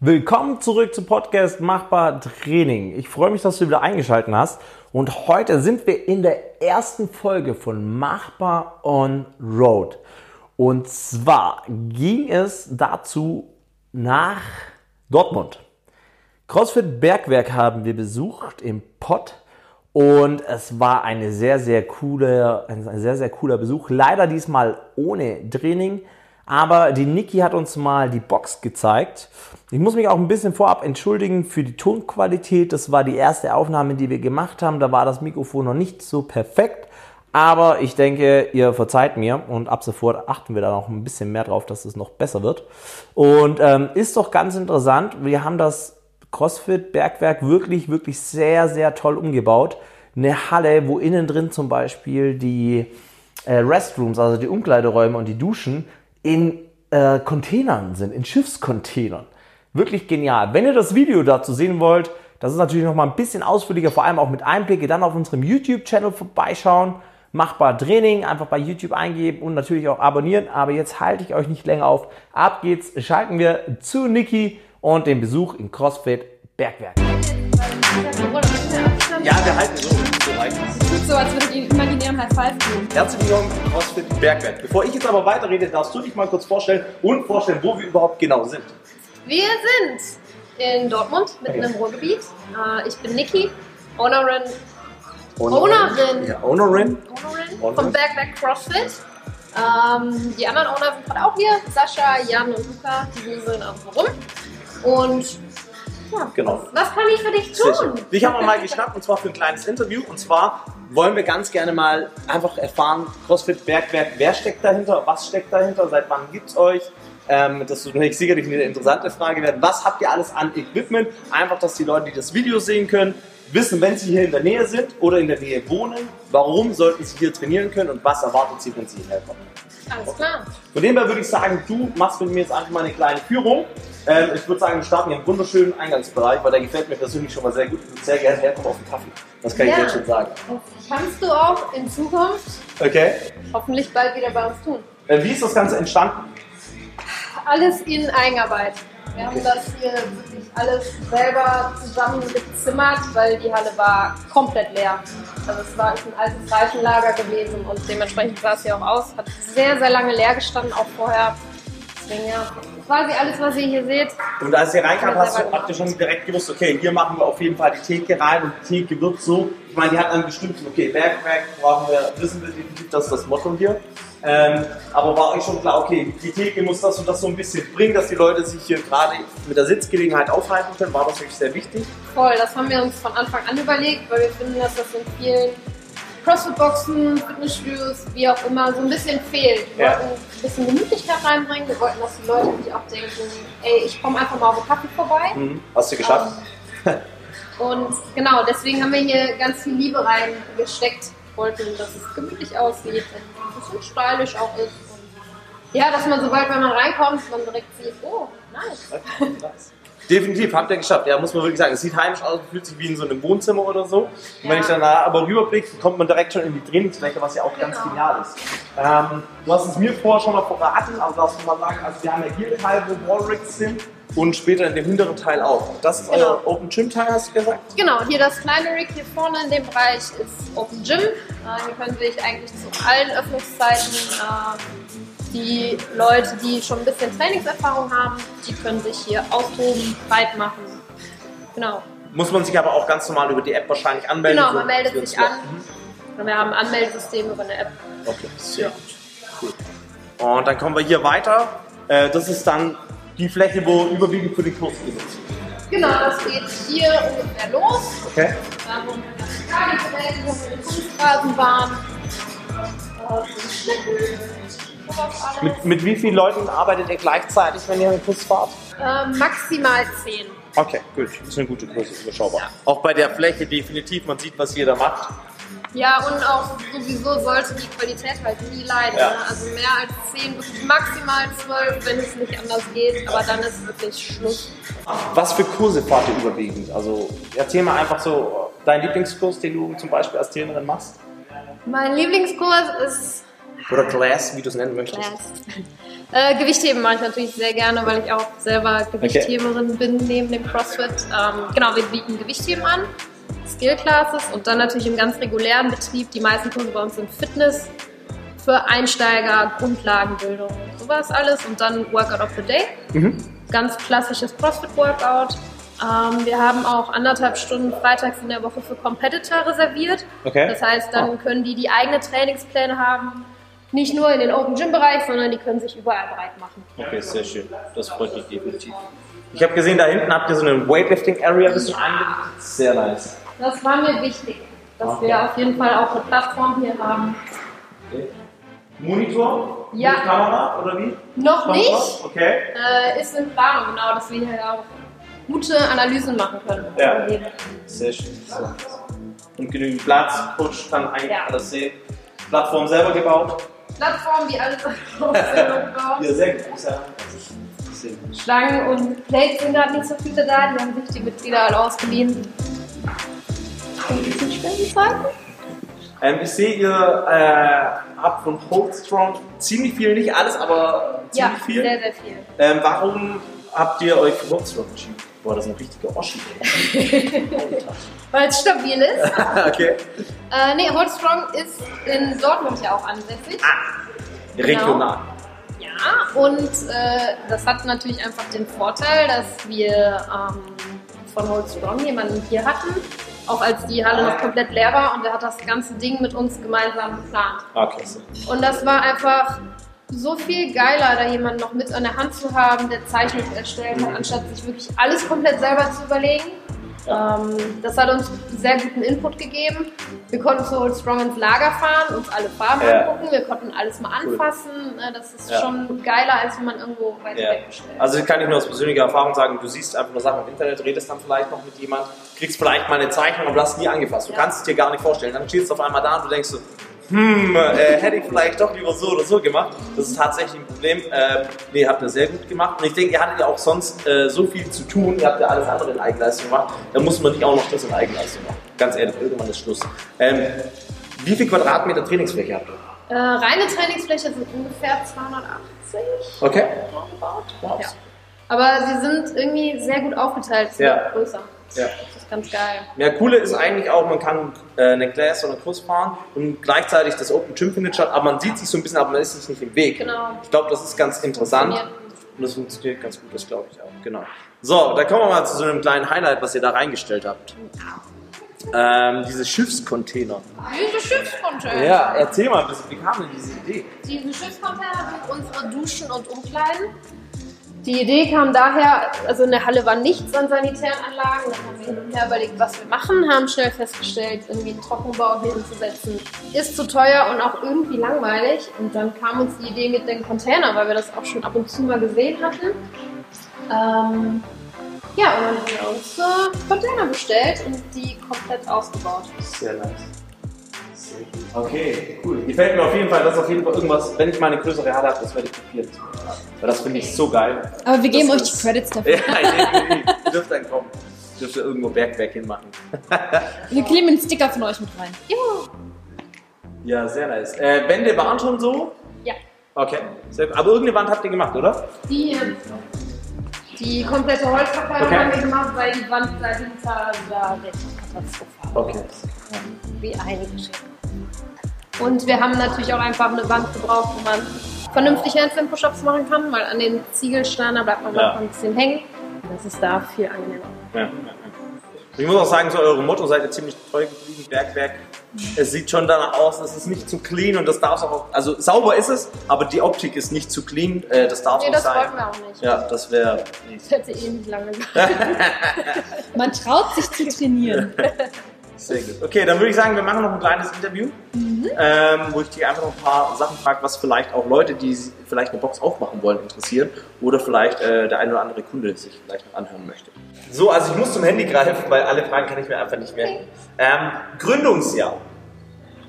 Willkommen zurück zum Podcast Machbar Training. Ich freue mich, dass du wieder eingeschaltet hast. Und heute sind wir in der ersten Folge von Machbar on Road. Und zwar ging es dazu nach Dortmund. CrossFit Bergwerk haben wir besucht im Pott. Und es war eine sehr, sehr coole, ein sehr, sehr cooler Besuch. Leider diesmal ohne Training. Aber die Niki hat uns mal die Box gezeigt. Ich muss mich auch ein bisschen vorab entschuldigen für die Tonqualität. Das war die erste Aufnahme, die wir gemacht haben. Da war das Mikrofon noch nicht so perfekt. Aber ich denke, ihr verzeiht mir und ab sofort achten wir da noch ein bisschen mehr drauf, dass es noch besser wird. Und ähm, ist doch ganz interessant. Wir haben das CrossFit Bergwerk wirklich, wirklich sehr, sehr toll umgebaut. Eine Halle, wo innen drin zum Beispiel die äh, Restrooms, also die Umkleideräume und die Duschen in äh, Containern sind, in Schiffscontainern. Wirklich genial. Wenn ihr das Video dazu sehen wollt, das ist natürlich noch mal ein bisschen ausführlicher, vor allem auch mit Einblicke, dann auf unserem YouTube-Channel vorbeischauen. Machbar Training, einfach bei YouTube eingeben und natürlich auch abonnieren. Aber jetzt halte ich euch nicht länger auf. Ab geht's, schalten wir zu Niki und dem Besuch in CrossFit Bergwerk. Ja, wir halten so. so. Tut so, als würde ich einen imaginären High Five geben. Herzlich willkommen im CrossFit Bergwerk. Bevor ich jetzt aber weiterrede, darfst du dich mal kurz vorstellen und vorstellen, wo wir überhaupt genau sind. Wir sind in Dortmund, mitten im Ruhrgebiet. Äh, Ich bin Niki, Ownerin, Ownerin. Ja, Ownerin. Ownerin Ownerin. vom Bergwerk CrossFit. Ähm, die anderen Owner sind gerade auch hier. Sascha, Jan und Luca, die sind auch rum. Und ja, Genau. was kann ich für dich tun? schön. Dich haben wir mal geschnappt und zwar für ein kleines Interview. Und zwar wollen wir ganz gerne mal einfach erfahren, CrossFit Bergwerk, wer steckt dahinter, was steckt dahinter, seit wann gibt's euch? Ähm, das wird sicherlich eine interessante Frage werden. Was habt ihr alles an Equipment? Einfach, dass die Leute, die das Video sehen können, wissen, wenn sie hier in der Nähe sind oder in der Nähe wohnen, warum sollten sie hier trainieren können und was erwartet sie, wenn sie hierher kommen. Alles klar. Von dem her würde ich sagen, du machst mit mir jetzt einfach mal eine kleine Führung. Ähm, ich würde sagen, wir starten hier im wunderschönen Eingangsbereich, weil der gefällt mir persönlich schon mal sehr gut. Ich würde sehr gerne herkommen auf den Kaffee. Das kann ich Ja. jetzt schon sagen. Kannst du auch in Zukunft Okay. hoffentlich bald wieder bei uns tun. Äh, wie ist das Ganze entstanden? alles in Eigenarbeit. Wir haben das hier wirklich alles selber zusammen gezimmert, weil die Halle war komplett leer. Also es war ein altes Reifenlager gewesen und dementsprechend sah es hier auch aus. Hat sehr, sehr lange leer gestanden, auch vorher. Deswegen ja, quasi alles, was ihr hier seht. Und als ihr reinkamt, Ja, hast du, habt ihr schon direkt gewusst, okay, hier machen wir auf jeden Fall die Theke rein und die Theke wird so. Ich meine, die hat einen bestimmten, okay, Bergwerk brauchen wir, wissen wir definitiv, das ist das Motto hier. Ähm, aber war euch schon klar, okay, die Theke muss das und das so ein bisschen bringen, dass die Leute sich hier gerade mit der Sitzgelegenheit aufhalten können. War das wirklich sehr wichtig? Voll, das haben wir uns von Anfang an überlegt, weil wir finden, dass das in vielen Crossfit-Boxen, Fitnessstudios, wie auch immer, so ein bisschen fehlt. Wir Ja. wollten ein bisschen Gemütlichkeit reinbringen. Wir wollten, dass die Leute sich auch denken, ey, ich komme einfach mal auf den Kaffee vorbei. Mhm. Hast du geschafft? Und genau, deswegen haben wir hier ganz viel Liebe reingesteckt. Wollten, dass es gemütlich aussieht und ein bisschen stylisch auch ist. Und ja, dass man sobald, wenn man reinkommt, man direkt sieht, oh, nice. Definitiv, habt ihr geschafft. Ja, muss man wirklich sagen. Es sieht heimisch aus, fühlt sich wie in so einem Wohnzimmer oder so. Und wenn Ja. ich dann da aber rüberblicke, kommt man direkt schon in die Trainingsfläche, was ja auch ganz Genau. genial ist. Ähm, du hast es mir vorher schon mal verraten, aber darfst du mal sagen, also wir haben ja hier wo Wallrigs sind und später in dem hinteren Teil auch. Das ist euer Genau. Open Gym Teil, hast du gesagt? Genau, hier das kleine Rig hier vorne in dem Bereich ist Open Gym. Äh, hier können sich eigentlich zu allen Öffnungszeiten äh, die Leute, die schon ein bisschen Trainingserfahrung haben, die können sich hier austoben, breit machen. Genau. Muss man sich aber auch ganz normal über die App wahrscheinlich anmelden. Genau, man meldet sich an. Und wir haben ein Anmeldesystem über eine App. Okay, sehr gut. Cool. Und dann kommen wir hier weiter. Äh, das ist dann die Fläche, wo überwiegend für die Kurs genutzt wird. Genau, das geht hier ungefähr los. Okay. Da haben wir der Kunstrasenbahn. Äh. Mit, mit wie vielen Leuten arbeitet ihr gleichzeitig, wenn ihr einen Kurs fahrt? Äh, maximal 10. Okay, gut. Das ist eine gute Größe, überschaubar. Auch bei der Fläche definitiv, man sieht, was jeder macht. Ja, und auch sowieso sollte die Qualität halt nie leiden. Ja. Ne? Also mehr als 10, wirklich maximal 12, wenn es nicht anders geht. Aber dann ist wirklich Schluss. Was für Kurse fahrt ihr überwiegend? Also erzähl mal einfach so deinen Lieblingskurs, den du zum Beispiel als Trainerin machst. Mein Lieblingskurs ist Oder Class, wie du es nennen möchtest. Äh, Gewichtheben mache ich natürlich sehr gerne, weil ich auch selber Gewichtheberin bin neben dem CrossFit. Ähm, genau, wir bieten Gewichtheben an, Skill Classes und dann natürlich im ganz regulären Betrieb. Die meisten Kurse bei uns sind Fitness für Einsteiger, Grundlagenbildung, sowas alles und dann Workout of the Day. Ganz klassisches CrossFit-Workout. Ähm, wir haben auch anderthalb Stunden freitags in der Woche für Competitor reserviert. Okay. Das heißt, dann können die die eigene Trainingspläne haben. Nicht nur in den Open Gym Bereich, sondern die können sich überall breit machen. Okay, sehr schön. Das freut mich definitiv. Ich habe gesehen, da hinten habt ihr so eine Weightlifting Area ein bisschen eingerichtet. Sehr nice. Das war mir wichtig, dass Okay. wir auf jeden Fall auch eine Plattform hier haben. Monitor? Ja. Mit Kamera oder wie? Noch Kommt nicht? Okay. äh, ist in Planung, genau, dass wir hier auch gute Analysen machen können. Ja. Sehr schön. Und genügend Platz. Coach kann eigentlich Ja. alles sehen. Plattform selber gebaut. Plattform, wie alles auch selber gebaut. Ja, sehr gut. Ja-. Schlangen und Plates sind gerade nicht so viele da, die haben sich die Mitglieder alle ausgeliehen. Bisschen Spendenzeiten? Ähm, ich sehe, ihr äh, habt von Holdstrong ziemlich viel, nicht alles, aber Ja, ziemlich viel. sehr, sehr viel. Ähm, warum habt ihr euch für Holdstrong entschieden? Boah, das ist ein richtiger Oschi. Weil es stabil ist. okay. Äh, nee, Hold Strong ist in Dortmund ja auch ansässig. Regional. Ja, und äh, das hat natürlich einfach den Vorteil, dass wir ähm, von Hold Strong jemanden hier hatten, auch als die Halle noch komplett leer war und der hat das ganze Ding mit uns gemeinsam geplant. Ah, klasse. Und das war einfach so viel geiler, da jemanden noch mit an der Hand zu haben, der Zeichnungen erstellt hat, anstatt sich wirklich alles komplett selber zu überlegen. Ähm, das hat uns sehr guten Input gegeben. Wir konnten zu Old Strong ins Lager fahren, uns alle Farben Ja. angucken, wir konnten alles mal Cool. anfassen. Äh, Das ist Ja. schon geiler, als wenn man irgendwo weiter Ja. weg bestellt. Also kann ich nur aus persönlicher Erfahrung sagen, du siehst einfach nur Sachen im Internet, redest dann vielleicht noch mit jemand, kriegst vielleicht mal eine Zeichnung, aber du hast nie angefasst. Du kannst es dir gar nicht vorstellen. Dann stehst du auf einmal da und du denkst so, hm, äh, hätte ich vielleicht doch lieber so oder so gemacht. Das ist tatsächlich ein Problem. Ähm, nee, habt ihr sehr gut gemacht. Und ich denke, ihr hattet ja auch sonst äh, so viel zu tun. Ihr habt ja alles andere in Eigenleistung gemacht. Da muss man nicht auch noch das in Eigenleistung machen. Ganz ehrlich, irgendwann ist Schluss. Ähm, wie viel Quadratmeter Trainingsfläche habt ihr? Äh, reine Trainingsfläche sind ungefähr 280 Okay. Wow. Ja. Aber sie sind irgendwie sehr gut aufgeteilt, sie Ja. größer. Ja. Das ist ganz geil. Ja, coole ist eigentlich auch, man kann äh, eine Class oder einen Kurs fahren und gleichzeitig das Open Gym findet statt, aber man sieht sich so ein bisschen, aber man ist sich nicht im Weg. Genau. Ich glaube, das ist ganz interessant und das funktioniert ganz gut, das glaube ich auch. Genau. So, da kommen wir mal zu so einem kleinen Highlight, was ihr da reingestellt habt. Ähm, diese Schiffscontainer. Diese Schiffscontainer. Ja, erzähl mal ein bisschen, wie kam denn diese Idee? Diese Schiffscontainer sind unsere Duschen und Umkleiden. Die Idee kam daher, also in der Halle war nichts an sanitären Anlagen. Dann haben wir hin überlegt, was wir machen, haben schnell festgestellt, irgendwie einen Trockenbau hier hinzusetzen, ist zu teuer und auch irgendwie langweilig. Und dann kam uns die Idee mit den Containern, weil wir das auch schon ab und zu mal gesehen hatten. Ähm, ja, und dann haben wir uns äh, Container bestellt und die komplett ausgebaut. Sehr nice. Okay, cool. Gefällt mir auf jeden Fall, das ist auf jeden Fall irgendwas, wenn ich mal eine größere Halle habe, das werde ich kopieren. Weil das finde ich so geil. Aber wir geben Das euch ist- die Credits dafür. Ja, definitiv. Ihr dürft dann kommen. Ihr dürft irgendwo Bergwerk hinmachen. Wir kleben einen Sticker von euch mit rein. Ja, sehr nice. Äh, Wände waren schon so? Ja. Okay. Sehr, aber irgendeine Wand habt ihr gemacht, oder? Die, die komplette Holzverkleidung Okay. haben wir gemacht, weil die Wand dahinter sah recht katastrophal Okay. Wie eingeschickt. Und wir haben natürlich auch einfach eine Wand gebraucht, wo man vernünftig Handstand-Push-Ups machen kann, weil an den Ziegelsteinen da bleibt man Ja. manchmal ein bisschen hängen. Das ist da viel angenehmer. Ja. Ich muss auch sagen, so eure Motto seid ihr ziemlich treu geblieben, Bergwerk. Es sieht schon danach aus, es ist nicht zu clean und das darf auch, also sauber ist es, aber die Optik ist nicht zu clean, äh, das darf Nee, nicht das sein. wollten wir auch nicht. Ja, das wäre. Das hätte eh nicht lange gedauert. Man traut sich zu trainieren. Sehr gut. Okay, dann würde ich sagen, wir machen noch ein kleines Interview, ähm, wo ich dich einfach noch ein paar Sachen frage, was vielleicht auch Leute, die vielleicht eine Box aufmachen wollen, interessieren oder vielleicht äh, der ein oder andere Kunde sich vielleicht noch anhören möchte. So, also ich muss zum Handy greifen, weil alle Fragen kann ich mir einfach nicht merken. Ähm, Gründungsjahr.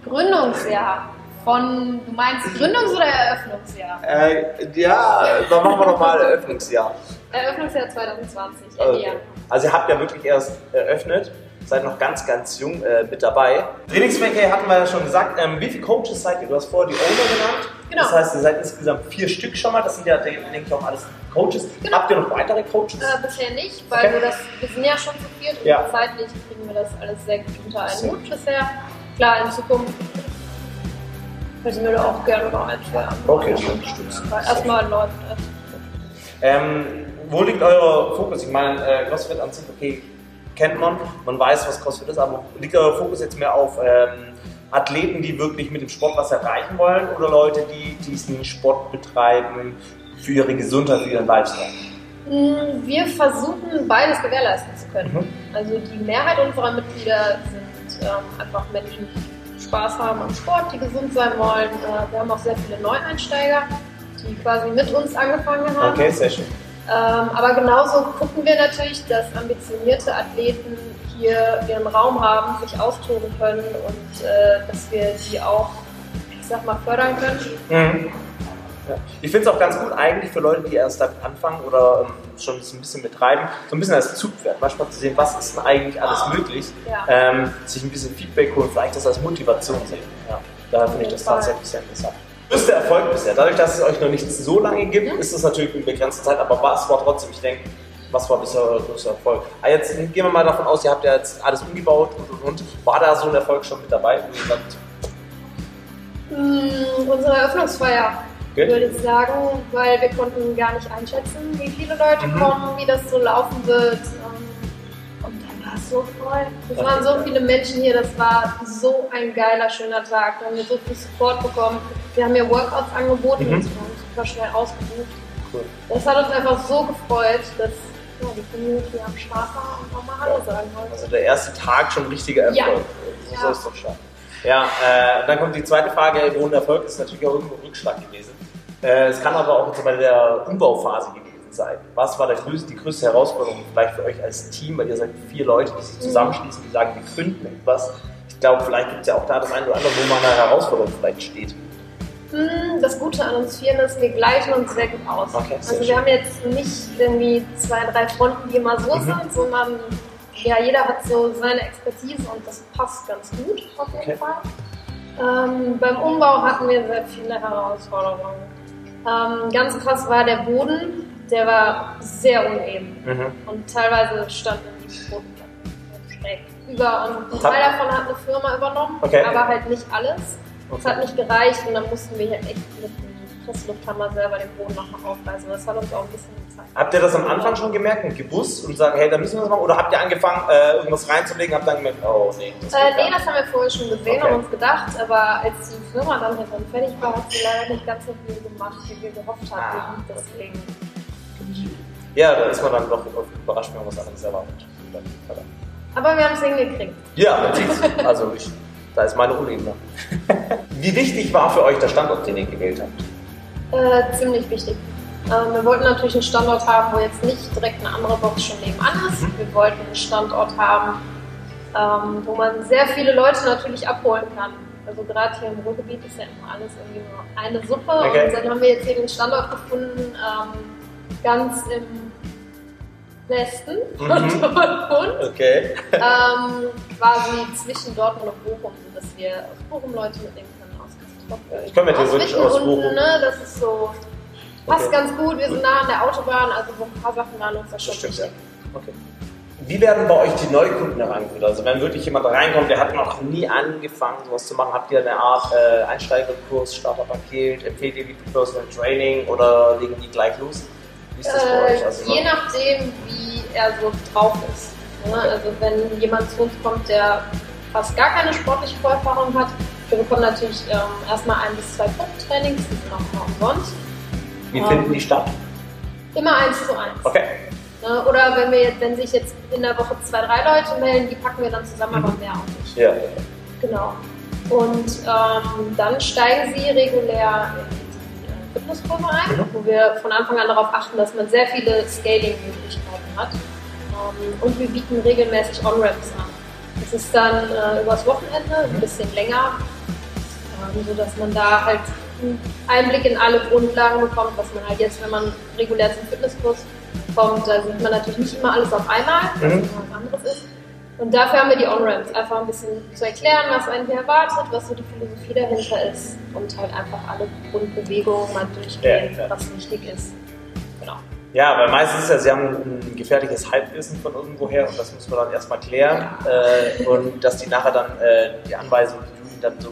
Gründungsjahr. Von, du meinst Gründungs- oder Eröffnungsjahr? Äh, ja, dann machen wir doch mal Eröffnungsjahr. Eröffnungsjahr 2020, Ende Okay. Also ihr habt ja wirklich erst eröffnet. Seid noch ganz, ganz jung äh, mit dabei. Trainingsverkehr hatten wir ja schon gesagt. Ähm, wie viele Coaches seid ihr? Du hast vorher die Owner genannt. Genau. Das heißt, ihr seid insgesamt vier Stück schon mal. Das sind ja, denke ich, auch alles Coaches. Genau. Habt ihr noch weitere Coaches? Äh, bisher nicht, weil Okay. wir das, wir sind ja schon zu viert und Ja. zeitlich kriegen wir das alles sehr gut unter einen Hut bisher. Klar, in Zukunft könnten wir da auch gerne noch ein, zwei andere Okay. Aber erstmal läuft es. Ähm, wo liegt euer Fokus? Ich meine, äh, CrossFit an sich, okay, kennt man, man weiß, was CrossFit ist, aber liegt euer Fokus jetzt mehr auf ähm, Athleten, die wirklich mit dem Sport was erreichen wollen oder Leute, die diesen Sport betreiben für ihre Gesundheit, für ihren Lifestyle? Mm, Wir versuchen beides gewährleisten zu können. Mhm. Also die Mehrheit unserer Mitglieder sind ähm, einfach Menschen, die Spaß haben am Sport, die gesund sein wollen. Äh, wir haben auch sehr viele Neueinsteiger, die quasi mit uns angefangen haben. Okay, sehr schön. Ähm, aber genauso gucken wir natürlich, dass ambitionierte Athleten hier ihren Raum haben, sich austoben können und äh, dass wir die auch, ich sag mal, fördern können. Mhm. Ja. Ich finde es auch ganz gut eigentlich für Leute, die erst damit anfangen oder ähm, schon so ein bisschen betreiben, so ein bisschen als Zugpferd, manchmal zu sehen, was ist denn eigentlich alles möglich, Ja. ähm, sich ein bisschen Feedback holen, vielleicht das als Motivation sehen. Ja. Da finde ich das tatsächlich sehr interessant. Größter Erfolg bisher, dadurch, dass es euch noch nicht so lange gibt, Mhm. ist es natürlich in begrenzter Zeit, aber was war trotzdem, ich denke, was war bisher euer größter Erfolg? Ah, jetzt gehen wir mal davon aus, ihr habt ja jetzt alles umgebaut und und und. War da so ein Erfolg schon mit dabei? wo ihr sagt, Mm, unsere Eröffnungsfeier, Okay. würde ich sagen, weil wir konnten gar nicht einschätzen, wie viele Leute Mhm. kommen, wie das so laufen wird. So voll. Es Das waren so viele Menschen hier, das war so ein geiler, schöner Tag. Da haben wir so viel Support bekommen. Wir haben hier Workouts angeboten Mhm. und super schnell ausgebucht. Cool. Das hat uns einfach so gefreut, dass ja, die Community am Start war und nochmal Hallo sagen wollte. Also der erste Tag schon richtiger Erfolg. Ja. So Ja. ist doch stark. Ja, äh, dann kommt die zweite Frage, wo ein Erfolg ist natürlich auch irgendwo ein Rückschlag gewesen. Äh, es kann aber auch bei der Umbauphase gewesen sein. Was war größte, die größte Herausforderung vielleicht für euch als Team, weil ihr seid vier Leute, die sich zusammenschließen, die sagen, wir gründen etwas. Ich glaube, vielleicht gibt es ja auch da das eine oder andere, wo man eine Herausforderung vielleicht steht. Hm, Das Gute an uns Vieren ist, wir gleichen uns sehr gut aus. Okay, sehr also schön. wir haben jetzt nicht irgendwie zwei, drei Fronten, die immer so Mhm. sind, sondern ja, jeder hat so seine Expertise und das passt ganz gut auf jeden Okay. Fall. Ähm, beim Umbau hatten wir sehr viele Herausforderungen. Ähm, ganz krass war der Boden, der war sehr uneben Mhm. und teilweise standen die Bodenplatten schräg über und ein Teil davon hat eine Firma übernommen, Okay. aber halt nicht alles. Es Okay. hat nicht gereicht und dann mussten wir hier echt mit dem Presslufthammer selber den Boden nochmal aufreißen. Das hat uns auch ein bisschen gezeigt. Habt ihr das am Anfang schon gemerkt und gewusst und sagen, hey, da müssen wir das machen? Oder habt ihr angefangen, äh, irgendwas reinzulegen, habt dann gemerkt, oh nee, das Äh, nee, das haben wir vorher schon gesehen Okay. und uns gedacht, aber als die Firma dann halt dann fertig war, hat sie leider nicht ganz so viel gemacht, wie wir gehofft hatten. Ah. Deswegen. Ja, da ist man dann doch überrascht, wenn man was anderes erwartet. Aber wir haben es hingekriegt. Ja. Also ich, da ist meine Unebene. Wie wichtig war für euch der Standort, den ihr gewählt habt? Äh, ziemlich wichtig. Ähm, wir wollten natürlich einen Standort haben, wo jetzt nicht direkt eine andere Box schon nebenan ist. Mhm. Wir wollten einen Standort haben, ähm, wo man sehr viele Leute natürlich abholen kann. Also gerade hier im Ruhrgebiet ist ja immer alles irgendwie nur eine Suppe. Okay. Und dann haben wir jetzt hier den Standort gefunden, ähm, ganz im Westen von Mhm. Dortmund. Okay. ähm, quasi zwischen Dortmund und Bochum, sodass wir aus Bochum Leute mitnehmen können, aus Kastrop. Ich komme ja theoretisch aus unten, Bochum. Ne? Das ist so, passt Okay. ganz gut. Wir sind nah an der Autobahn, also so ein paar Sachen waren uns da schon Das stimmt, ja. Okay. Wie werden bei euch die Neukunden herangeführt? Also wenn wirklich jemand reinkommt, der hat noch nie angefangen, sowas zu machen, habt ihr eine Art äh, Einsteigerkurs, Starterpaket, empfehlt ihr die Personal Training oder legen die gleich los? Wie ist das bei Äh, euch? Also, je nachdem, wie er so drauf ist. Ne? Also wenn jemand zu uns kommt, der fast gar keine sportliche Vorerfahrung hat, wir bekommen natürlich ähm, erstmal ein bis zwei Punkttrainings, die sind auch immer umsonst. wie finden die statt? Immer eins zu eins. Okay. Ne? Oder wenn wir jetzt, wenn sich jetzt in der Woche zwei, drei Leute melden, die packen wir dann zusammen, aber mehr auch nicht. Ja. Genau. Und ähm, dann steigen sie regulär in Fitnesskurve ein, Mhm. wo wir von Anfang an darauf achten, dass man sehr viele Scaling-Möglichkeiten hat. Ähm, und wir bieten regelmäßig On-Ramps an. Das ist dann äh, übers Wochenende, ein bisschen länger, ähm, sodass man da halt einen Einblick in alle Grundlagen bekommt, was man halt jetzt, wenn man regulär zum Fitnesskurs kommt, da sieht man natürlich nicht immer alles auf einmal, was Mhm. immer was anderes ist. Und dafür haben wir die On-Ramps, einfach ein bisschen zu erklären, was einen hier erwartet, was so die Philosophie dahinter ist und halt einfach alle Grundbewegungen mal durchgehen, Ja, ja. was wichtig ist. Genau. Ja, weil meistens ist ja, sie haben ein gefährliches Halbwissen von irgendwoher und das müssen wir dann erstmal klären. Äh, und dass die nachher dann äh, die Anweisung, die ihnen dann so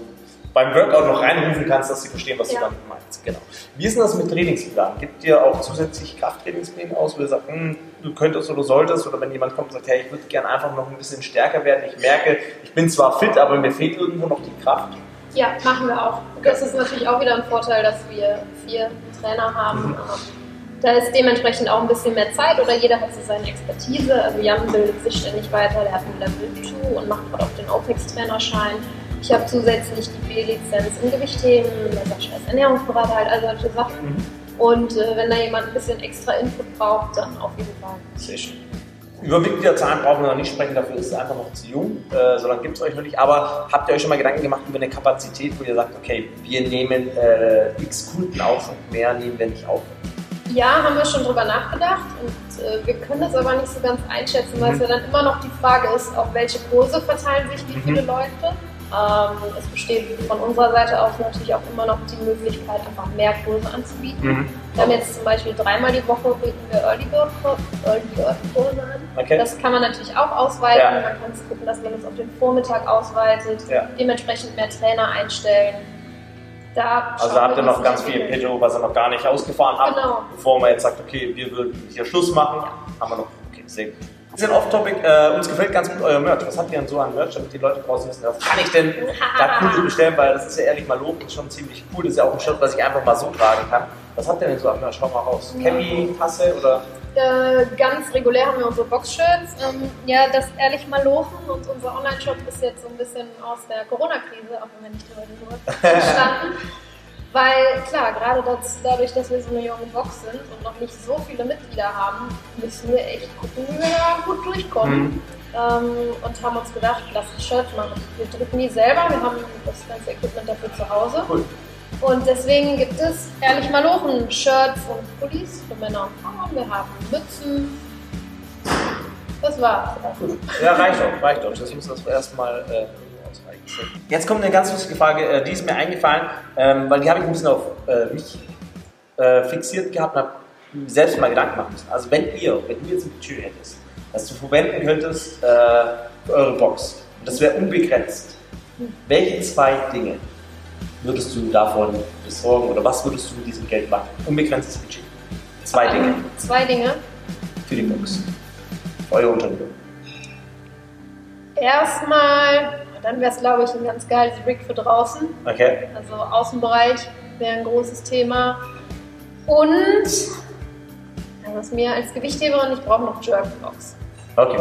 beim Workout noch reinrufen kannst, dass sie verstehen, was Ja. du damit meinst. Genau. Wie ist denn das mit Trainingsplan? Gibt ihr auch zusätzlich Krafttrainingspläne aus, wo ihr sagt, hm, du könntest oder solltest? Oder wenn jemand kommt und sagt, hey, ich würde gerne einfach noch ein bisschen stärker werden, ich merke, ich bin zwar fit, aber mir fehlt irgendwo noch die Kraft. Ja, machen wir auch. Das ist natürlich auch wieder ein Vorteil, dass wir vier Trainer haben. Mhm. Ähm, Da ist dementsprechend auch ein bisschen mehr Zeit oder jeder hat so seine Expertise. Also Jan bildet sich ständig weiter, der hat ein Level 2 und macht gerade auch den OPEX-Trainerschein. Ich habe zusätzlich die B-Lizenz im Gewichtheben, der Sascha ist Ernährungsberater, halt, all solche Sachen. Und äh, wenn da jemand ein bisschen extra Input braucht, dann auf jeden Fall. Sehr schön. Über Mitgliederzahlen brauchen wir noch nicht sprechen, dafür ist es einfach noch zu jung, äh, so lange gibt es euch noch nicht. Aber habt ihr euch schon mal Gedanken gemacht über eine Kapazität, wo ihr sagt, okay, wir nehmen äh, x Kunden auf und mehr nehmen wir nicht auf? Ja, haben wir schon drüber nachgedacht und äh, wir können das aber nicht so ganz einschätzen, weil es Mhm. ja dann immer noch die Frage ist, auf welche Kurse verteilen sich wie Mhm. viele Leute. Ähm, es besteht von unserer Seite aus natürlich auch immer noch die Möglichkeit, einfach mehr Kurse anzubieten. Mhm. Wir haben jetzt zum Beispiel dreimal die Woche bieten wir Early Bird, Kurse an. Okay. Das kann man natürlich auch ausweiten. Ja. Man kann es gucken, dass man es auf den Vormittag ausweitet, Ja. dementsprechend mehr Trainer einstellen. Da Also schauen habt ihr noch ganz viel. Petto, was ihr noch gar nicht ausgefahren habt, Genau. bevor man jetzt sagt, okay, wir würden hier Schluss machen, haben wir noch, okay, sehr gut. Bisschen off-topic, äh, uns gefällt ganz gut euer Merch. Was habt ihr denn so an Merch, damit die Leute draußen wissen, was kann ich denn da Cooles bestellen, weil das ist ja ehrlich mal Lob, ist schon ziemlich cool, das ist ja auch ein Shirt, was ich einfach mal so tragen kann. Was habt ihr denn so an Merch? Schau mal raus. Cappy, Tasse oder? Äh, ganz regulär haben wir unsere Boxshirts. Ähm, ja, das ehrlich mal lochen und unser Online-Shop ist jetzt so ein bisschen aus der Corona-Krise, auch wenn wir nicht drüber nur entstanden. Weil klar, gerade das, dadurch, dass wir so eine junge Box sind und noch nicht so viele Mitglieder haben, müssen wir echt gucken, wie wir da gut durchkommen. Mhm. Ähm, und haben uns gedacht, lass ein Shirt machen. Wir drücken die selber, wir haben das ganze Equipment dafür zu Hause. Cool. Und deswegen gibt es ehrlich mal Lochen, Shirts und Pullis für Männer und Frauen. Wir haben Mützen. Das war's. Ja, reicht doch, reicht doch. Das muss das erstmal äh. Jetzt kommt eine ganz lustige Frage, äh, die ist mir eingefallen, ähm, weil die habe ich ein bisschen auf äh, mich äh, fixiert gehabt und habe mir selbst mal Gedanken gemacht. Also wenn ihr, wenn du jetzt ein Budget hättest, das du verwenden könntest für eure Box, und das wäre unbegrenzt, welche zwei Dinge würdest du davon besorgen oder was würdest du mit diesem Geld machen? Unbegrenztes Budget. Zwei Dinge Zwei Dinge. für die Box. Für euer Unternehmen. Erstmal, dann wäre es glaube ich ein ganz geiles Rig für draußen. Okay? Also Außenbereich wäre ein großes Thema. Und ja, was mir als Gewichtheberin, ich brauche noch Jerkbox. Okay.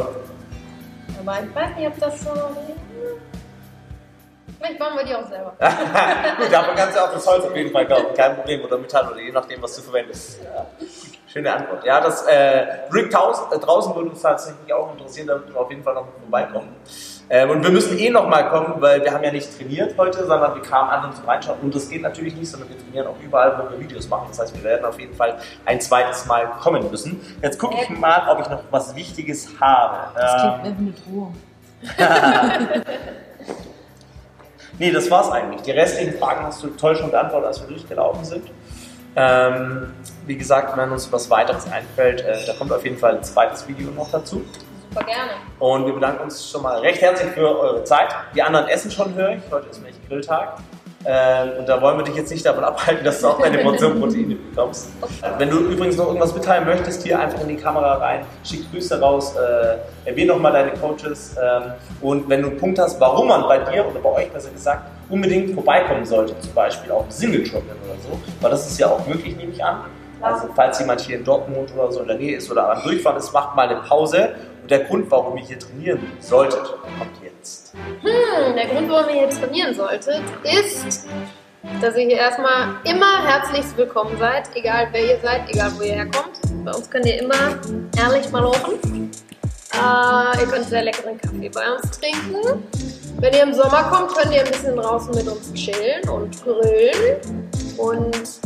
Aber ich weiß nicht, ob das so. Vielleicht bauen wir die auch selber. Gut, dafür kannst du auch das Holz auf jeden Fall kaufen. Kein Problem. Oder Metall oder je nachdem, was du verwendest. Ja. Schöne Antwort. Ja, das äh, taus- äh, draußen würde uns tatsächlich auch interessieren, damit wir auf jeden Fall noch vorbeikommen. Ähm, und wir müssen eh noch mal kommen, weil wir haben ja nicht trainiert heute, sondern wir kamen an und zum Reinschauen. Und das geht natürlich nicht, sondern wir trainieren auch überall, wo wir Videos machen. Das heißt, wir werden auf jeden Fall ein zweites Mal kommen müssen. Jetzt gucke ich mal, ob ich noch was Wichtiges habe. Das Ähm, klingt wie eine Drohung. Nee, das war's eigentlich. Die restlichen Fragen hast du toll schon beantwortet, als wir durchgelaufen sind. Ähm, wie gesagt, wenn uns was weiteres einfällt, äh, da kommt auf jeden Fall ein zweites Video noch dazu. Super gerne. Und wir bedanken uns schon mal recht herzlich für eure Zeit. Die anderen essen schon, höre ich. Heute ist nämlich Grilltag. Ähm, und da wollen wir dich jetzt nicht davon abhalten, dass du auch deine Portion Proteine bekommst. Äh, Wenn du übrigens noch irgendwas mitteilen möchtest, hier einfach in die Kamera rein, schick Grüße raus, äh, erwähne nochmal deine Coaches. Ähm, und wenn du einen Punkt hast, warum man bei dir oder bei euch besser gesagt unbedingt vorbeikommen sollte, zum Beispiel auch Single Trocken oder so, weil das ist ja auch möglich, nehme ich an. Also falls jemand hier in Dortmund oder so in der Nähe ist oder am Durchfahren ist, macht mal eine Pause. Und der Grund, warum ihr hier trainieren solltet, kommt jetzt. Hm, der Grund, warum ihr hier trainieren solltet, ist, dass ihr hier erstmal immer herzlichst willkommen seid, egal wer ihr seid, egal wo ihr herkommt. Bei uns könnt ihr immer ehrlich mal lochen. Äh, ihr könnt sehr leckeren Kaffee bei uns trinken. Wenn ihr im Sommer kommt, könnt ihr ein bisschen draußen mit uns chillen und grillen und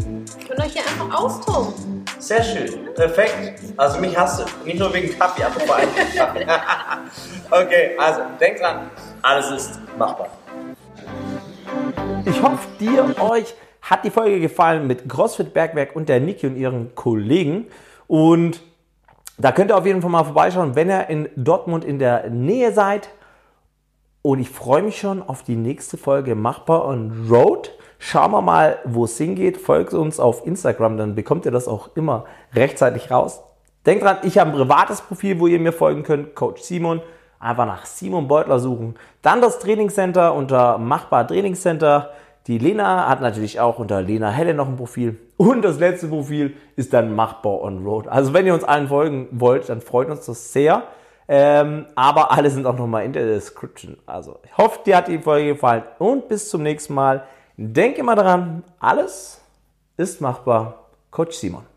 könnt euch hier einfach austoben. Sehr schön. Perfekt. Also mich hast du nicht nur wegen Kaffee, aber vor allem okay, also denk dran, alles ist machbar. Ich hoffe, dir, euch hat die Folge gefallen mit CrossFit Bergwerk und der Niki und ihren Kollegen. Und da könnt ihr auf jeden Fall mal vorbeischauen, wenn ihr in Dortmund in der Nähe seid. Und ich freue mich schon auf die nächste Folge Machbar on Road. Schauen wir mal, wo es hingeht. Folgt uns auf Instagram, dann bekommt ihr das auch immer rechtzeitig raus. Denkt dran, ich habe ein privates Profil, wo ihr mir folgen könnt, Coach Simon. Einfach nach Simon Beutler suchen. Dann das Trainingscenter unter Machbar Trainingscenter. Die Lena hat natürlich auch unter Lena Helle noch ein Profil. Und das letzte Profil ist dann Machbar on Road. Also wenn ihr uns allen folgen wollt, dann freut uns das sehr. Ähm, aber alle sind auch nochmal in der Description. Also ich hoffe, dir hat die Folge gefallen und bis zum nächsten Mal. Denke immer daran, alles ist machbar. Coach Simon.